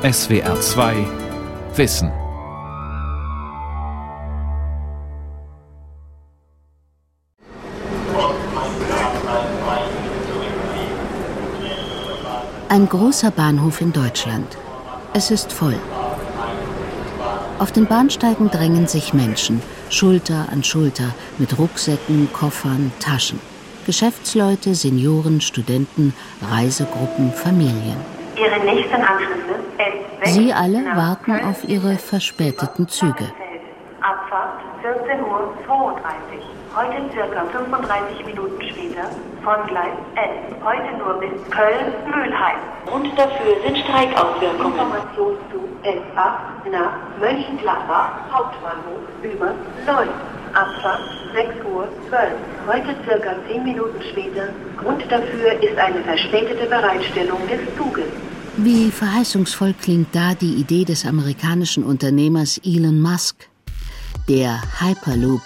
SWR 2 Wissen. Ein großer Bahnhof in Deutschland. Es ist voll. Auf den Bahnsteigen drängen sich Menschen, Schulter an Schulter, mit Rucksäcken, Koffern, Taschen. Geschäftsleute, Senioren, Studenten, Reisegruppen, Familien. Ihre nächsten Anschlüsse Sie alle warten auf ihre verspäteten Züge. Abfahrt 14.32 Uhr. Heute circa 35 Minuten später von Gleis 11. Heute nur bis Köln-Mühlheim. Und dafür sind Streikauswirkungen. Information zu S8 nach Mönchengladbach, Hauptbahnhof über Leut. Abfahrt 6.12 Uhr. Heute circa 10 Minuten später. Grund dafür ist eine verspätete Bereitstellung des Zuges. Wie verheißungsvoll klingt da die Idee des amerikanischen Unternehmers Elon Musk. Der Hyperloop,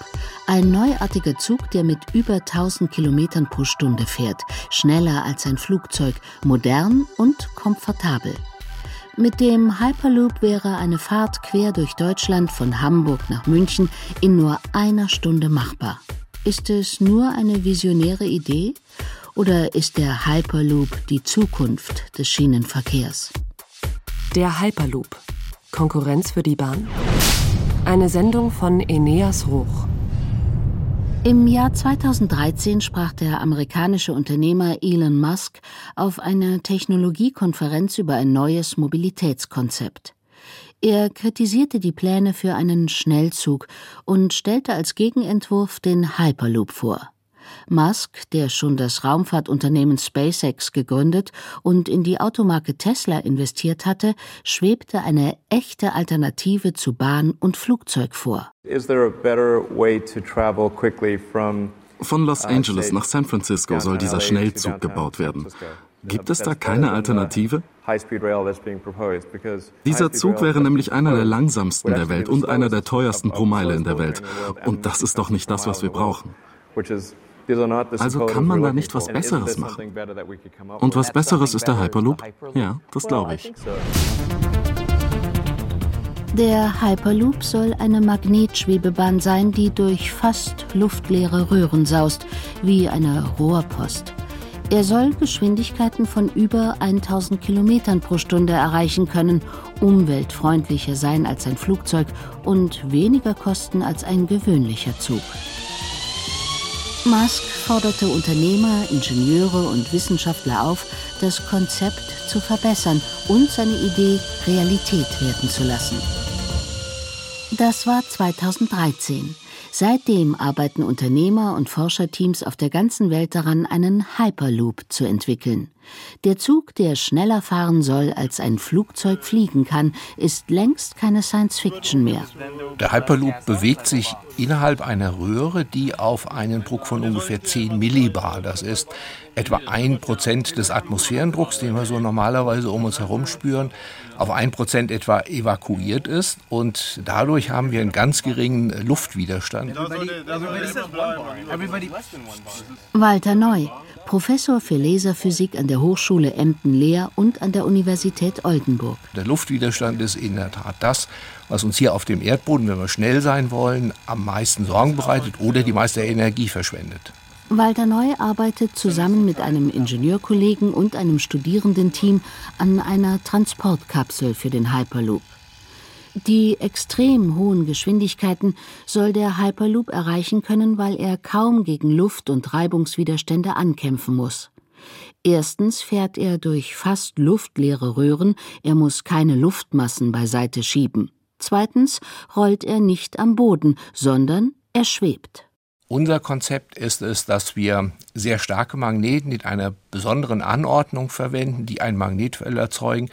ein neuartiger Zug, der mit über 1000 Kilometern pro Stunde fährt, schneller als ein Flugzeug, modern und komfortabel. Mit dem Hyperloop wäre eine Fahrt quer durch Deutschland von Hamburg nach München in nur einer Stunde machbar. Ist es nur eine visionäre Idee oder ist der Hyperloop die Zukunft des Schienenverkehrs? Der Hyperloop. Konkurrenz für die Bahn? Eine Sendung von Eneas Roch. Im Jahr 2013 sprach der amerikanische Unternehmer Elon Musk auf einer Technologiekonferenz über ein neues Mobilitätskonzept. Er kritisierte die Pläne für einen Schnellzug und stellte als Gegenentwurf den Hyperloop vor. Musk, der schon das Raumfahrtunternehmen SpaceX gegründet und in die Automarke Tesla investiert hatte, schwebte eine echte Alternative zu Bahn und Flugzeug vor. Von Los uh, Angeles nach San Francisco soll dieser Schnellzug gebaut werden. Gibt es da keine Alternative? Dieser Zug wäre nämlich einer der langsamsten der Welt und einer der teuersten pro Meile in der Welt. Und das ist doch nicht das, was wir brauchen. Also kann man da nicht was Besseres machen. Und was Besseres ist der Hyperloop? Ja, das glaube ich. Der Hyperloop soll eine Magnetschwebebahn sein, die durch fast luftleere Röhren saust, wie eine Rohrpost. Er soll Geschwindigkeiten von über 1000 Kilometern pro Stunde erreichen können, umweltfreundlicher sein als ein Flugzeug und weniger kosten als ein gewöhnlicher Zug. Musk forderte Unternehmer, Ingenieure und Wissenschaftler auf, das Konzept zu verbessern und seine Idee Realität werden zu lassen. Das war 2013. Seitdem arbeiten Unternehmer und Forscherteams auf der ganzen Welt daran, einen Hyperloop zu entwickeln. Der Zug, der schneller fahren soll, als ein Flugzeug fliegen kann, ist längst keine Science Fiction mehr. Der Hyperloop bewegt sich innerhalb einer Röhre, die auf einen Druck von ungefähr 10 Millibar, das ist etwa ein Prozent des Atmosphärendrucks, den wir so normalerweise um uns herum spüren, auf ein Prozent etwa evakuiert ist und dadurch haben wir einen ganz geringen Luftwiderstand. Walter Neu, Professor für Laserphysik an der Hochschule Emden-Lehr und an der Universität Oldenburg. Der Luftwiderstand ist in der Tat das, was uns hier auf dem Erdboden, wenn wir schnell sein wollen, am meisten Sorgen bereitet oder die meiste Energie verschwendet. Walter Neu arbeitet zusammen mit einem Ingenieurkollegen und einem Studierendenteam an einer Transportkapsel für den Hyperloop. Die extrem hohen Geschwindigkeiten soll der Hyperloop erreichen können, weil er kaum gegen Luft- und Reibungswiderstände ankämpfen muss. Erstens fährt er durch fast luftleere Röhren, er muss keine Luftmassen beiseite schieben. Zweitens rollt er nicht am Boden, sondern er schwebt. Unser Konzept ist es, dass wir sehr starke Magneten in einer besonderen Anordnung verwenden, die ein Magnetfeld erzeugen,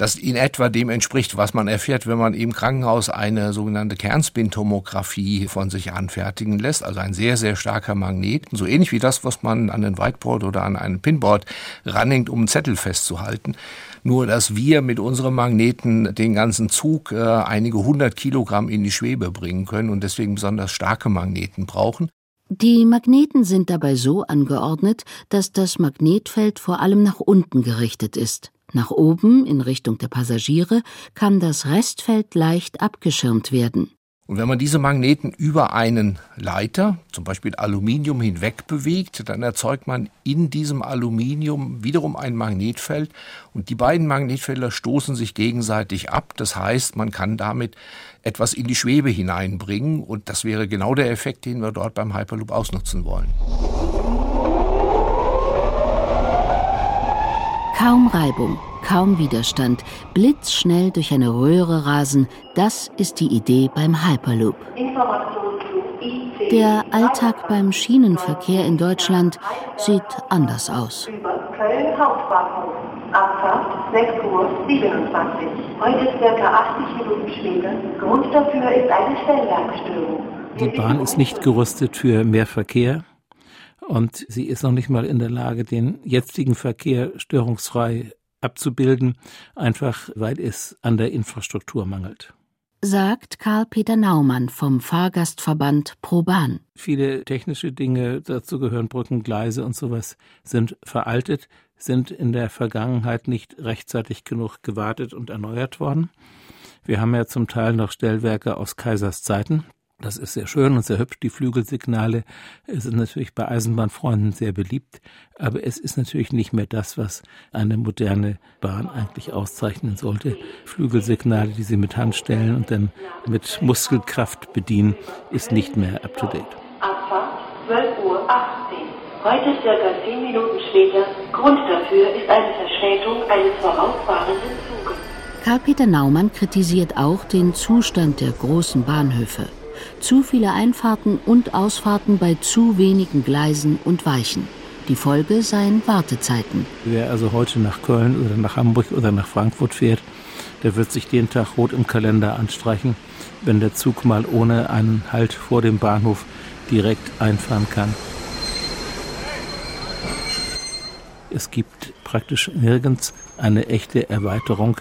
das in etwa dem entspricht, was man erfährt, wenn man im Krankenhaus eine sogenannte Kernspintomographie von sich anfertigen lässt, also ein sehr, sehr starker Magnet, so ähnlich wie das, was man an ein Whiteboard oder an ein Pinboard ranhängt, um einen Zettel festzuhalten. Nur, dass wir mit unserem Magneten den ganzen Zug äh, einige hundert Kilogramm in die Schwebe bringen können und deswegen besonders starke Magneten brauchen. Die Magneten sind dabei so angeordnet, dass das Magnetfeld vor allem nach unten gerichtet ist. Nach oben in Richtung der Passagiere kann das Restfeld leicht abgeschirmt werden. Und wenn man diese Magneten über einen Leiter, zum Beispiel Aluminium, hinweg bewegt, dann erzeugt man in diesem Aluminium wiederum ein Magnetfeld und die beiden Magnetfelder stoßen sich gegenseitig ab. Das heißt, man kann damit etwas in die Schwebe hineinbringen und das wäre genau der Effekt, den wir dort beim Hyperloop ausnutzen wollen. Kaum Reibung, kaum Widerstand, blitzschnell durch eine Röhre rasen, das ist die Idee beim Hyperloop. Der Alltag beim Schienenverkehr in Deutschland sieht anders aus. Köln Hauptbahnhof. Abfahrt 6 Uhr 27. Heute circa 80 Minuten später. Grund dafür ist eine Stellwerkstörung. Die Bahn ist nicht gerüstet für mehr Verkehr und sie ist noch nicht mal in der Lage, den jetzigen Verkehr störungsfrei abzubilden, einfach weil es an der Infrastruktur mangelt. Sagt Karl-Peter Naumann vom Fahrgastverband ProBahn. Viele technische Dinge, dazu gehören Brücken, Gleise und sowas, sind veraltet, sind in der Vergangenheit nicht rechtzeitig genug gewartet und erneuert worden. Wir haben ja zum Teil noch Stellwerke aus Kaisers Zeiten, das ist sehr schön und sehr hübsch. Die Flügelsignale sind natürlich bei Eisenbahnfreunden sehr beliebt. Aber es ist natürlich nicht mehr das, was eine moderne Bahn eigentlich auszeichnen sollte. Flügelsignale, die sie mit Hand stellen und dann mit Muskelkraft bedienen, ist nicht mehr up to date. Abfahrt 12.18 Uhr. Heute circa 10 Minuten später. Grund dafür ist eine Verspätung eines vorausfahrenden Zuges. Karl-Peter Naumann kritisiert auch den Zustand der großen Bahnhöfe zu viele Einfahrten und Ausfahrten bei zu wenigen Gleisen und Weichen. Die Folge seien Wartezeiten. Wer also heute nach Köln oder nach Hamburg oder nach Frankfurt fährt, der wird sich den Tag rot im Kalender anstreichen, wenn der Zug mal ohne einen Halt vor dem Bahnhof direkt einfahren kann. Es gibt praktisch nirgends eine echte Erweiterung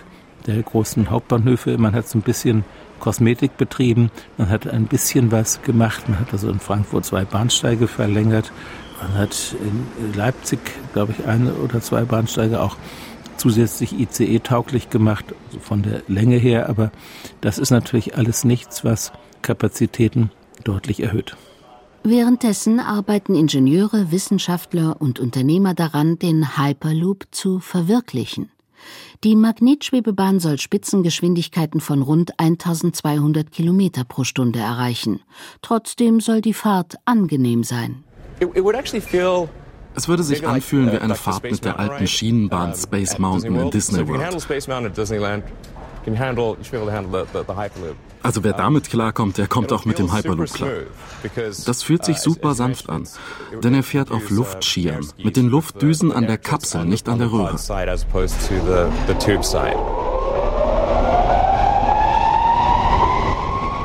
der großen Hauptbahnhöfe. Man hat so ein bisschen Kosmetik betrieben. Man hat ein bisschen was gemacht. Man hat also in Frankfurt zwei Bahnsteige verlängert. Man hat in Leipzig, glaube ich, eine oder zwei Bahnsteige auch zusätzlich ICE-tauglich gemacht, also von der Länge her. Aber das ist natürlich alles nichts, was Kapazitäten deutlich erhöht. Währenddessen arbeiten Ingenieure, Wissenschaftler und Unternehmer daran, den Hyperloop zu verwirklichen. Die Magnetschwebebahn soll Spitzengeschwindigkeiten von rund 1200 Kilometer pro Stunde erreichen. Trotzdem soll die Fahrt angenehm sein. Es würde sich anfühlen wie eine Fahrt mit der alten Schienenbahn Space Mountain in Disney World. Also wer damit klarkommt, der kommt auch mit dem Hyperloop klar. Das fühlt sich super sanft an, denn er fährt auf Luftschieren, mit den Luftdüsen an der Kapsel, nicht an der Röhre.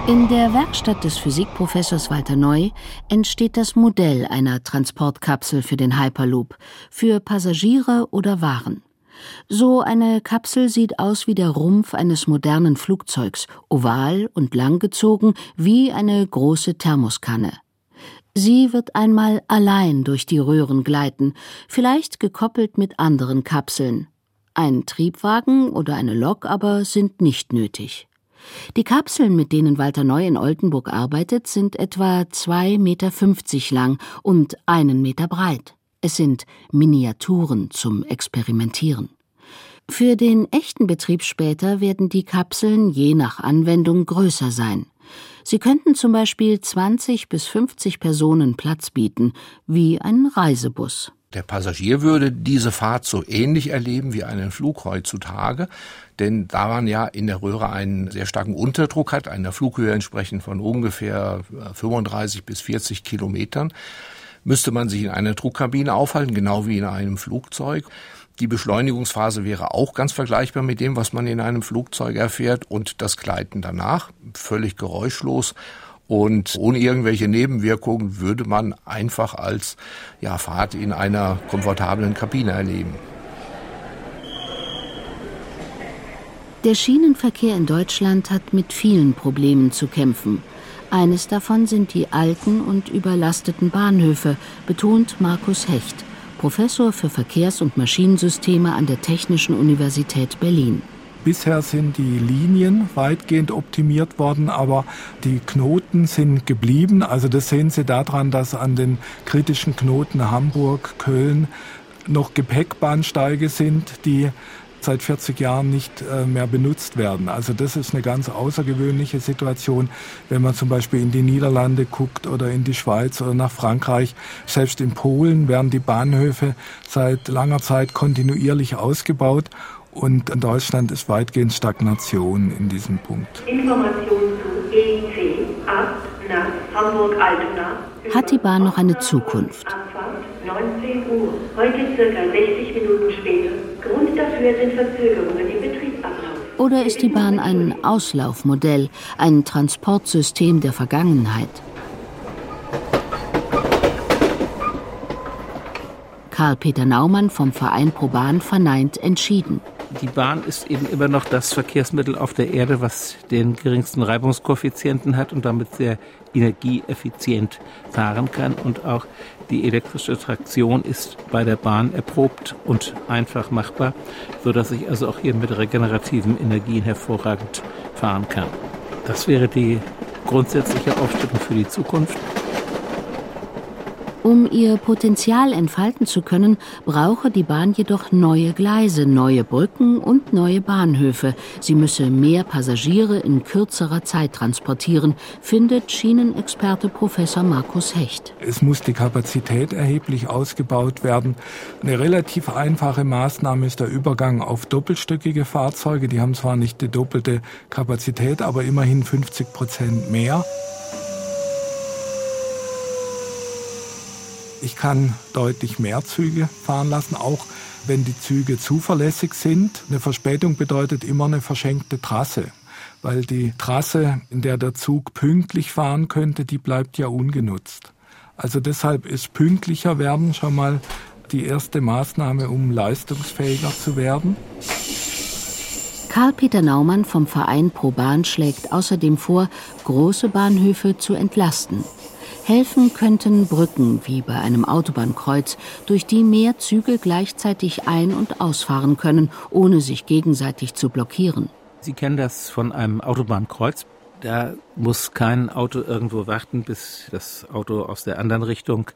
In der Werkstatt des Physikprofessors Walter Neu entsteht das Modell einer Transportkapsel für den Hyperloop, für Passagiere oder Waren. So eine Kapsel sieht aus wie der Rumpf eines modernen Flugzeugs, oval und langgezogen wie eine große Thermoskanne. Sie wird einmal allein durch die Röhren gleiten, vielleicht gekoppelt mit anderen Kapseln. Ein Triebwagen oder eine Lok aber sind nicht nötig. Die Kapseln, mit denen Walter Neu in Oldenburg arbeitet, sind etwa 2,50 Meter lang und einen Meter breit. Es sind Miniaturen zum Experimentieren. Für den echten Betrieb später werden die Kapseln je nach Anwendung größer sein. Sie könnten zum Beispiel 20 bis 50 Personen Platz bieten, wie ein Reisebus. Der Passagier würde diese Fahrt so ähnlich erleben wie einen Flug heutzutage, denn da man ja in der Röhre einen sehr starken Unterdruck hat, einer Flughöhe entsprechend von ungefähr 35 bis 40 Kilometern, müsste man sich in einer Druckkabine aufhalten, genau wie in einem Flugzeug. Die Beschleunigungsphase wäre auch ganz vergleichbar mit dem, was man in einem Flugzeug erfährt und das Gleiten danach völlig geräuschlos und ohne irgendwelche Nebenwirkungen würde man einfach als ja, Fahrt in einer komfortablen Kabine erleben. Der Schienenverkehr in Deutschland hat mit vielen Problemen zu kämpfen. Eines davon sind die alten und überlasteten Bahnhöfe, betont Markus Hecht, Professor für Verkehrs- und Maschinensysteme an der Technischen Universität Berlin. Bisher sind die Linien weitgehend optimiert worden, aber die Knoten sind geblieben. Also das sehen Sie daran, dass an den kritischen Knoten Hamburg, Köln noch Gepäckbahnsteige sind, die seit 40 Jahren nicht äh, mehr benutzt werden. Also das ist eine ganz außergewöhnliche Situation, wenn man zum Beispiel in die Niederlande guckt oder in die Schweiz oder nach Frankreich. Selbst in Polen werden die Bahnhöfe seit langer Zeit kontinuierlich ausgebaut und in Deutschland ist weitgehend Stagnation in diesem Punkt. Information zu EC 8 nach Hamburg-Altona. Hat die Bahn noch eine Zukunft? 19 Uhr. Heute circa 60 Minuten später. Dafür sind Verzögerungen im Betriebsablauf. Oder ist die Bahn ein Auslaufmodell, ein Transportsystem der Vergangenheit? Karl-Peter Naumann vom Verein Pro Bahn verneint entschieden die Bahn ist eben immer noch das Verkehrsmittel auf der Erde, was den geringsten Reibungskoeffizienten hat und damit sehr energieeffizient fahren kann. Und auch die elektrische Traktion ist bei der Bahn erprobt und einfach machbar, sodass ich also auch hier mit regenerativen Energien hervorragend fahren kann. Das wäre die grundsätzliche Aufstellung für die Zukunft. Um ihr Potenzial entfalten zu können, brauche die Bahn jedoch neue Gleise, neue Brücken und neue Bahnhöfe. Sie müsse mehr Passagiere in kürzerer Zeit transportieren, findet Schienenexperte Professor Markus Hecht. Es muss die Kapazität erheblich ausgebaut werden. Eine relativ einfache Maßnahme ist der Übergang auf doppelstöckige Fahrzeuge. Die haben zwar nicht die doppelte Kapazität, aber immerhin 50 Prozent mehr. Ich kann deutlich mehr Züge fahren lassen, auch wenn die Züge zuverlässig sind. Eine Verspätung bedeutet immer eine verschenkte Trasse, weil die Trasse, in der der Zug pünktlich fahren könnte, die bleibt ja ungenutzt. Also deshalb ist pünktlicher werden schon mal die erste Maßnahme, um leistungsfähiger zu werden. Karl-Peter Naumann vom Verein Pro Bahn schlägt außerdem vor, große Bahnhöfe zu entlasten. Helfen könnten Brücken wie bei einem Autobahnkreuz, durch die mehr Züge gleichzeitig ein- und ausfahren können, ohne sich gegenseitig zu blockieren. Sie kennen das von einem Autobahnkreuz. Da muss kein Auto irgendwo warten, bis das Auto aus der anderen Richtung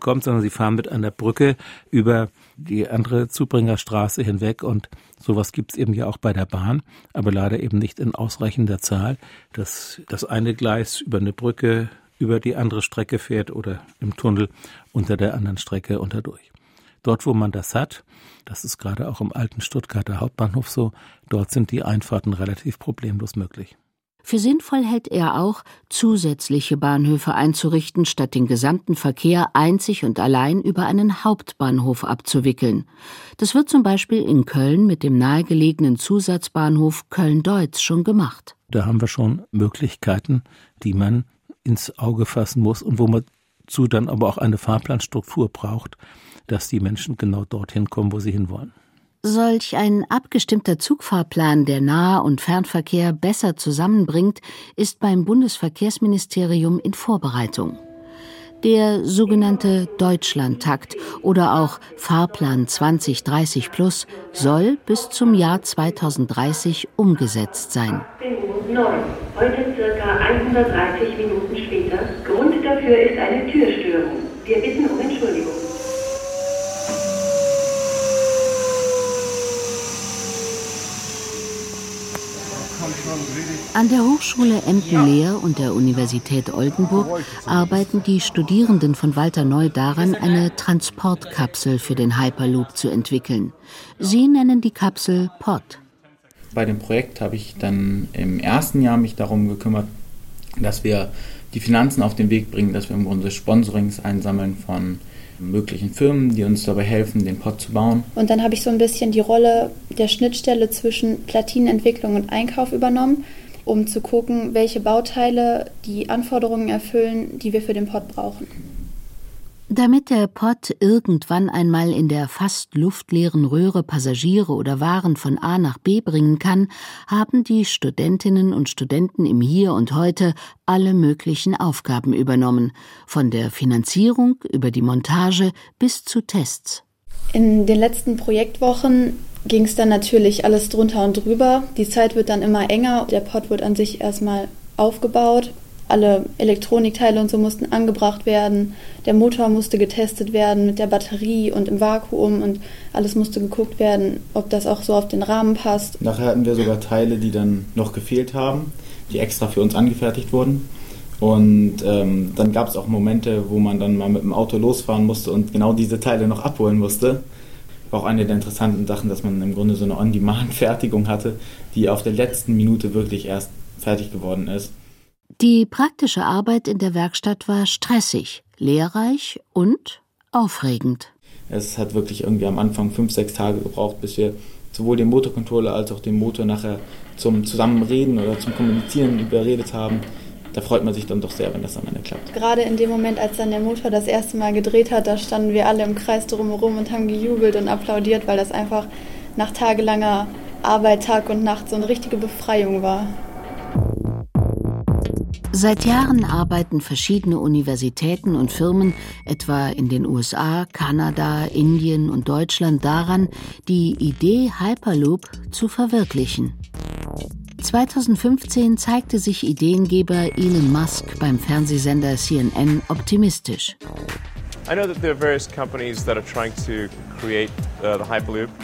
kommt, sondern sie fahren mit einer Brücke über die andere Zubringerstraße hinweg und sowas gibt es eben ja auch bei der Bahn, aber leider eben nicht in ausreichender Zahl, dass das eine Gleis über eine Brücke über die andere Strecke fährt oder im Tunnel unter der anderen Strecke unterdurch. Dort, wo man das hat, das ist gerade auch im alten Stuttgarter Hauptbahnhof so, dort sind die Einfahrten relativ problemlos möglich. Für sinnvoll hält er auch, zusätzliche Bahnhöfe einzurichten, statt den gesamten Verkehr einzig und allein über einen Hauptbahnhof abzuwickeln. Das wird zum Beispiel in Köln mit dem nahegelegenen Zusatzbahnhof Köln-Deutz schon gemacht. Da haben wir schon Möglichkeiten, die man ins Auge fassen muss und wo man zu dann aber auch eine Fahrplanstruktur braucht, dass die Menschen genau dorthin kommen, wo sie hinwollen. Solch ein abgestimmter Zugfahrplan, der Nah- und Fernverkehr besser zusammenbringt, ist beim Bundesverkehrsministerium in Vorbereitung. Der sogenannte Deutschlandtakt oder auch Fahrplan 2030 Plus soll bis zum Jahr 2030 umgesetzt sein. 9. Heute circa 130 Minuten später. Grund dafür ist eine Türstörung. Wir bitten um Entschuldigung. An der Hochschule Emden-Lehr und der Universität Oldenburg arbeiten die Studierenden von Walter Neu daran, eine Transportkapsel für den Hyperloop zu entwickeln. Sie nennen die Kapsel POD. Bei dem Projekt habe ich dann im ersten Jahr mich darum gekümmert, dass wir die Finanzen auf den Weg bringen, dass wir im Grunde Sponsorings einsammeln von möglichen Firmen, die uns dabei helfen, den Pod zu bauen. Und dann habe ich so ein bisschen die Rolle der Schnittstelle zwischen Platinenentwicklung und Einkauf übernommen, um zu gucken, welche Bauteile die Anforderungen erfüllen, die wir für den Pod brauchen. Damit der Pott irgendwann einmal in der fast luftleeren Röhre Passagiere oder Waren von A nach B bringen kann, haben die Studentinnen und Studenten im Hier und Heute alle möglichen Aufgaben übernommen, von der Finanzierung über die Montage bis zu Tests. In den letzten Projektwochen ging es dann natürlich alles drunter und drüber. Die Zeit wird dann immer enger. Der Pod wird an sich erstmal aufgebaut. Alle Elektronikteile und so mussten angebracht werden. Der Motor musste getestet werden mit der Batterie und im Vakuum und alles musste geguckt werden, ob das auch so auf den Rahmen passt. Nachher hatten wir sogar Teile, die dann noch gefehlt haben, die extra für uns angefertigt wurden. Und ähm, dann gab es auch Momente, wo man dann mal mit dem Auto losfahren musste und genau diese Teile noch abholen musste. War auch eine der interessanten Sachen, dass man im Grunde so eine On-Demand-Fertigung hatte, die auf der letzten Minute wirklich erst fertig geworden ist. Die praktische Arbeit in der Werkstatt war stressig, lehrreich und aufregend. Es hat wirklich irgendwie am Anfang fünf, sechs Tage gebraucht, bis wir sowohl den Motorcontroller als auch den Motor nachher zum Zusammenreden oder zum Kommunizieren überredet haben da freut man sich dann doch sehr, wenn das am Ende klappt. Gerade in dem Moment, als dann der Motor das erste Mal gedreht hat, da standen wir alle im Kreis drumherum und haben gejubelt und applaudiert, weil das einfach nach tagelanger Arbeit Tag und Nacht so eine richtige Befreiung war. Seit Jahren arbeiten verschiedene Universitäten und Firmen, etwa in den USA, Kanada, Indien und Deutschland, daran, die Idee Hyperloop zu verwirklichen. 2015 zeigte sich Ideengeber Elon Musk beim Fernsehsender CNN optimistisch. I know that there are various companies that are trying to Uh,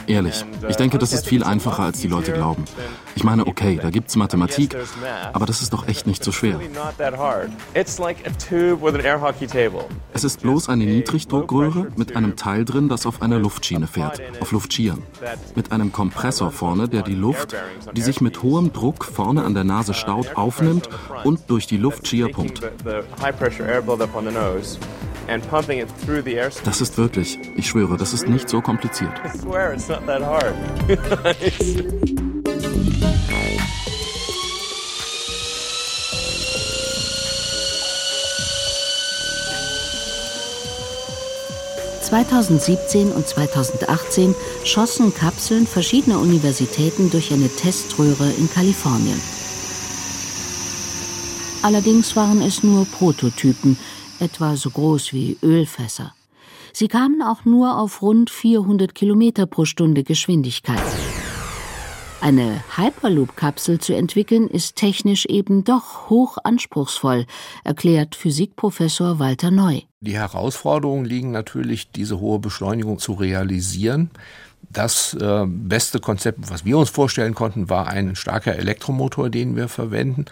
Ehrlich, uh, ich denke, das ist viel einfacher, als die Leute glauben. Ich meine, okay, da gibt's Mathematik, aber das ist doch echt nicht so schwer. Es ist bloß eine Niedrigdruckröhre mit einem Teil drin, das auf einer Luftschiene fährt, auf Luftschieren. Mit einem Kompressor vorne, der die Luft, die sich mit hohem Druck vorne an der Nase staut, aufnimmt und durch die Luftschier pumpt. Das ist wirklich, ich schwöre, das ist nicht so kompliziert. ...2017 und 2018 schossen Kapseln verschiedener Universitäten durch eine Teströhre in Kalifornien. Allerdings waren es nur Prototypen, etwa so groß wie Ölfässer. Sie kamen auch nur auf rund 400 Kilometer pro Stunde Geschwindigkeit. Eine Hyperloop-Kapsel zu entwickeln, ist technisch eben doch hoch anspruchsvoll, erklärt Physikprofessor Walter Neu. Die Herausforderungen liegen natürlich, diese hohe Beschleunigung zu realisieren. Das äh, beste Konzept, was wir uns vorstellen konnten, war ein starker Elektromotor, den wir verwenden.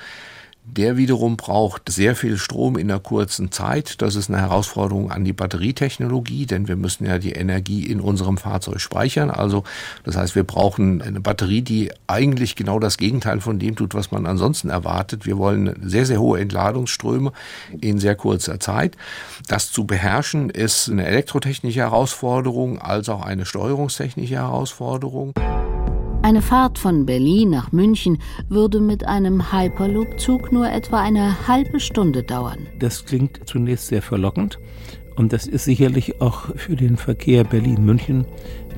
Der wiederum braucht sehr viel Strom in einer kurzen Zeit. Das ist eine Herausforderung an die Batterietechnologie, denn wir müssen ja die Energie in unserem Fahrzeug speichern. Also das heißt, wir brauchen eine Batterie, die eigentlich genau das Gegenteil von dem tut, was man ansonsten erwartet. Wir wollen sehr, sehr hohe Entladungsströme in sehr kurzer Zeit. Das zu beherrschen ist eine elektrotechnische Herausforderung als auch eine steuerungstechnische Herausforderung. Eine Fahrt von Berlin nach München würde mit einem Hyperloop-Zug nur etwa eine halbe Stunde dauern. Das klingt zunächst sehr verlockend und das ist sicherlich auch für den Verkehr Berlin-München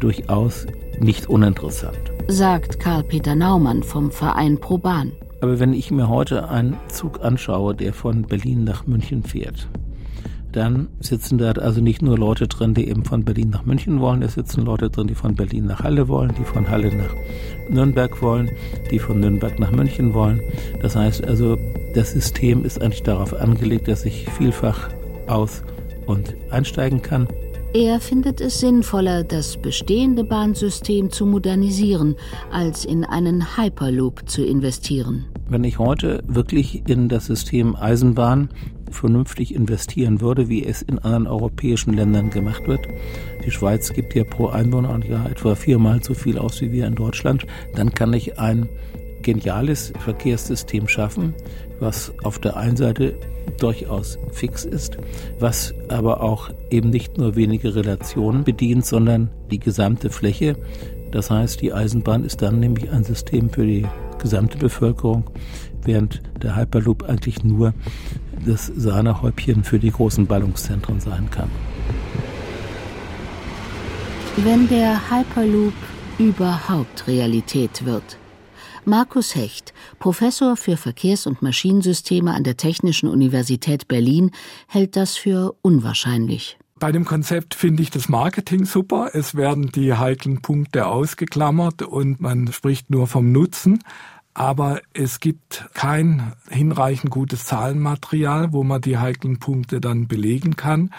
durchaus nicht uninteressant. Sagt Karl-Peter Naumann vom Verein ProBahn. Aber wenn ich mir heute einen Zug anschaue, der von Berlin nach München fährt, dann sitzen da also nicht nur Leute drin, die eben von Berlin nach München wollen, es sitzen Leute drin, die von Berlin nach Halle wollen, die von Halle nach Nürnberg wollen, die von Nürnberg nach München wollen. Das heißt also, das System ist eigentlich darauf angelegt, dass ich vielfach aus- und einsteigen kann. Er findet es sinnvoller, das bestehende Bahnsystem zu modernisieren, als in einen Hyperloop zu investieren. Wenn ich heute wirklich in das System Eisenbahn vernünftig investieren würde, wie es in anderen europäischen Ländern gemacht wird. Die Schweiz gibt ja pro Einwohner ja etwa viermal so viel aus wie wir in Deutschland. Dann kann ich ein geniales Verkehrssystem schaffen, was auf der einen Seite durchaus fix ist, was aber auch eben nicht nur wenige Relationen bedient, sondern die gesamte Fläche. Das heißt, die Eisenbahn ist dann nämlich ein System für die gesamte Bevölkerung, während der Hyperloop eigentlich nur das Sahnehäubchen für die großen Ballungszentren sein kann. Wenn der Hyperloop überhaupt Realität wird. Markus Hecht, Professor für Verkehrs- und Maschinensysteme an der Technischen Universität Berlin, hält das für unwahrscheinlich. Bei dem Konzept finde ich das Marketing super. Es werden die heiklen Punkte ausgeklammert und man spricht nur vom Nutzen. Aber es gibt kein hinreichend gutes Zahlenmaterial, wo man die heiklen Punkte dann belegen kann.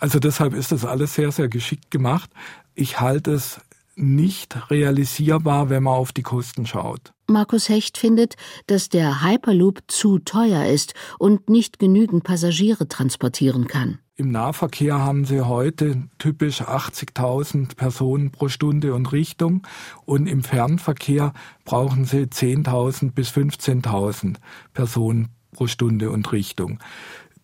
Also deshalb ist das alles sehr, sehr geschickt gemacht. Ich halte es nicht realisierbar, wenn man auf die Kosten schaut. Markus Hecht findet, dass der Hyperloop zu teuer ist und nicht genügend Passagiere transportieren kann. Im Nahverkehr haben sie heute typisch 80.000 Personen pro Stunde und Richtung und im Fernverkehr brauchen sie 10.000 bis 15.000 Personen pro Stunde und Richtung.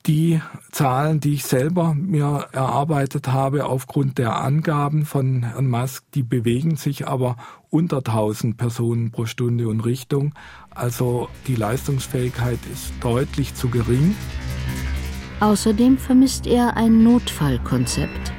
Die Zahlen, die ich selber mir erarbeitet habe aufgrund der Angaben von Herrn Musk, die bewegen sich aber unter 1000 Personen pro Stunde und Richtung. Also die Leistungsfähigkeit ist deutlich zu gering. Außerdem vermisst er ein Notfallkonzept.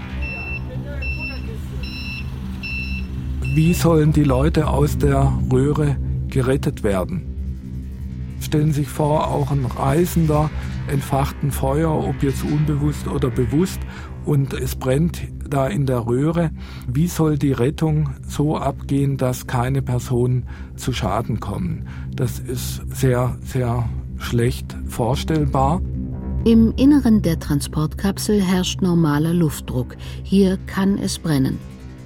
Wie sollen die Leute aus der Röhre gerettet werden? Stellen Sie sich vor, auch ein Reisender entfacht ein Feuer, ob jetzt unbewusst oder bewusst, und es brennt da in der Röhre. Wie soll die Rettung so abgehen, dass keine Personen zu Schaden kommen? Das ist sehr, sehr schlecht vorstellbar. Im Inneren der Transportkapsel herrscht normaler Luftdruck. Hier kann es brennen.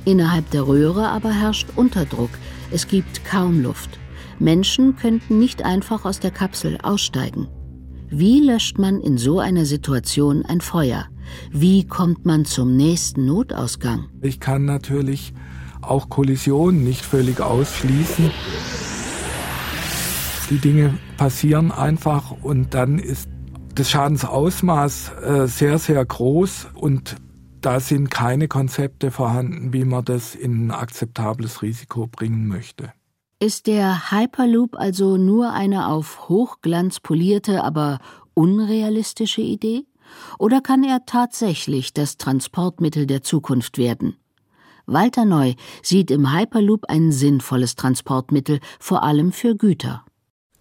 Innerhalb der Röhre aber herrscht Unterdruck. Es gibt kaum Luft. Menschen könnten nicht einfach aus der Kapsel aussteigen. Wie löscht man in so einer Situation ein Feuer? Wie kommt man zum nächsten Notausgang? Ich kann natürlich auch Kollisionen nicht völlig ausschließen. Die Dinge passieren einfach und dann ist das Schadensausmaß äh, sehr, sehr groß und da sind keine Konzepte vorhanden, wie man das in ein akzeptables Risiko bringen möchte. Ist der Hyperloop also nur eine auf Hochglanz polierte, aber unrealistische Idee? Oder kann er tatsächlich das Transportmittel der Zukunft werden? Walter Neu sieht im Hyperloop ein sinnvolles Transportmittel, vor allem für Güter.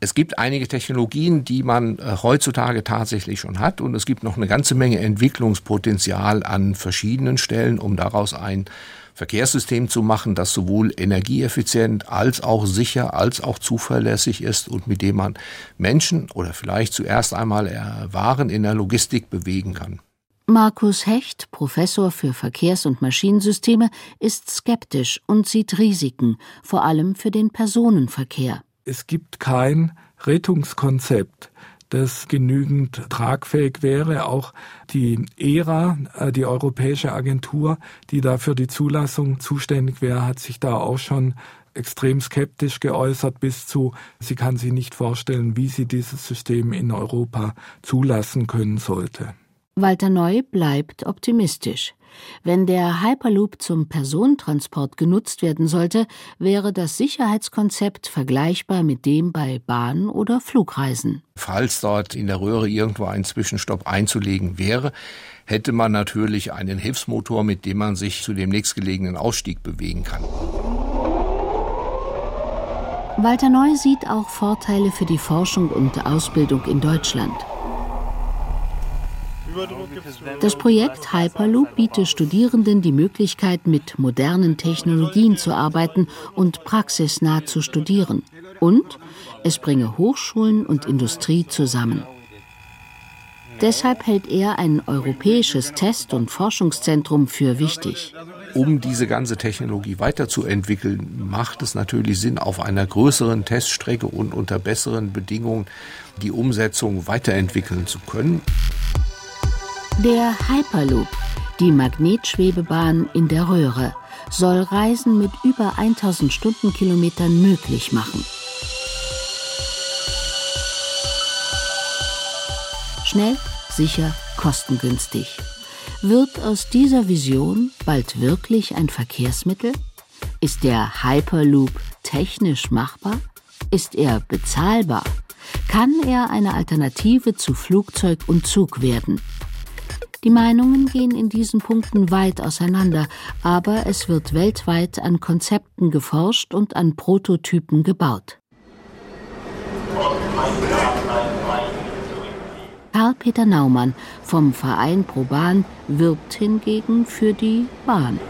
Es gibt einige Technologien, die man äh, heutzutage tatsächlich schon hat und es gibt noch eine ganze Menge Entwicklungspotenzial an verschiedenen Stellen, um daraus ein Verkehrssystem zu machen, das sowohl energieeffizient als auch sicher als auch zuverlässig ist und mit dem man Menschen oder vielleicht zuerst einmal Waren in der Logistik bewegen kann. Markus Hecht, Professor für Verkehrs- und Maschinensysteme, ist skeptisch und sieht Risiken, vor allem für den Personenverkehr es gibt kein Rettungskonzept, das genügend tragfähig wäre. Auch die ERA, äh, die Europäische Agentur, die da für die Zulassung zuständig wäre, hat sich da auch schon extrem skeptisch geäußert bis zu, sie kann sich nicht vorstellen, wie sie dieses System in Europa zulassen können sollte. Walter Neu bleibt optimistisch. Wenn der Hyperloop zum Personentransport genutzt werden sollte, wäre das Sicherheitskonzept vergleichbar mit dem bei Bahn- oder Flugreisen. Falls dort in der Röhre irgendwo ein Zwischenstopp einzulegen wäre, hätte man natürlich einen Hilfsmotor, mit dem man sich zu dem nächstgelegenen Ausstieg bewegen kann. Walter Neu sieht auch Vorteile für die Forschung und Ausbildung in Deutschland. Das Projekt Hyperloop bietet Studierenden die Möglichkeit, mit modernen Technologien zu arbeiten und praxisnah zu studieren. Und es bringe Hochschulen und Industrie zusammen. Deshalb hält er ein europäisches Test- und Forschungszentrum für wichtig. Um diese ganze Technologie weiterzuentwickeln, macht es natürlich Sinn, auf einer größeren Teststrecke und unter besseren Bedingungen die Umsetzung weiterentwickeln zu können. Der Hyperloop, die Magnetschwebebahn in der Röhre, soll Reisen mit über 1000 Stundenkilometern möglich machen. Schnell, sicher, kostengünstig. Wird aus dieser Vision bald wirklich ein Verkehrsmittel? Ist der Hyperloop technisch machbar? Ist er bezahlbar? Kann er eine Alternative zu Flugzeug und Zug werden? Die Meinungen gehen in diesen Punkten weit auseinander, aber es wird weltweit an Konzepten geforscht und an Prototypen gebaut. Karl-Peter Naumann vom Verein Pro Bahn wirbt hingegen für die Bahn.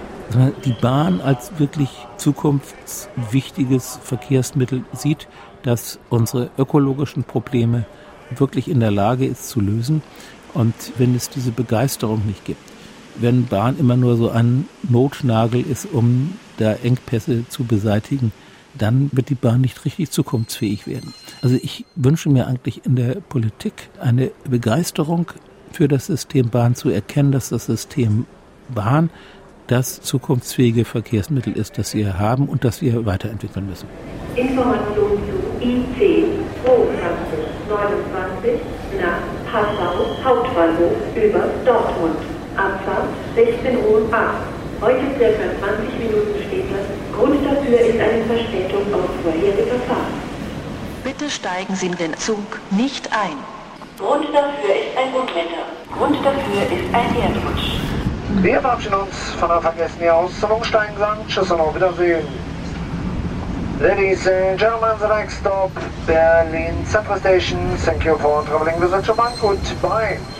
Die Bahn als wirklich zukunftswichtiges Verkehrsmittel sieht, das unsere ökologischen Probleme wirklich in der Lage ist zu lösen. Und wenn es diese Begeisterung nicht gibt, wenn Bahn immer nur so ein Notnagel ist, um da Engpässe zu beseitigen, dann wird die Bahn nicht richtig zukunftsfähig werden. Also ich wünsche mir eigentlich in der Politik eine Begeisterung für das System Bahn zu erkennen, dass das System Bahn das zukunftsfähige Verkehrsmittel ist, das wir haben und das wir weiterentwickeln müssen. Information zu IC 2229 nach Passau Hauptbahnhof über Dortmund. Abfahrt 16 Uhr 8. Heute circa 20 Minuten später. Grund dafür ist eine Verspätung auf vorherige Fahrt. Bitte steigen Sie in den Zug nicht ein. Grund dafür ist ein Unwetter. Grund dafür ist ein Erdrutsch. Wir verabschieden uns von der Vergessen hier aus zum Umsteigen sagen Tschüss und auf Wiedersehen. Ladies and gentlemen, the next stop, Berlin Central Station. Thank you for traveling with the Goodbye.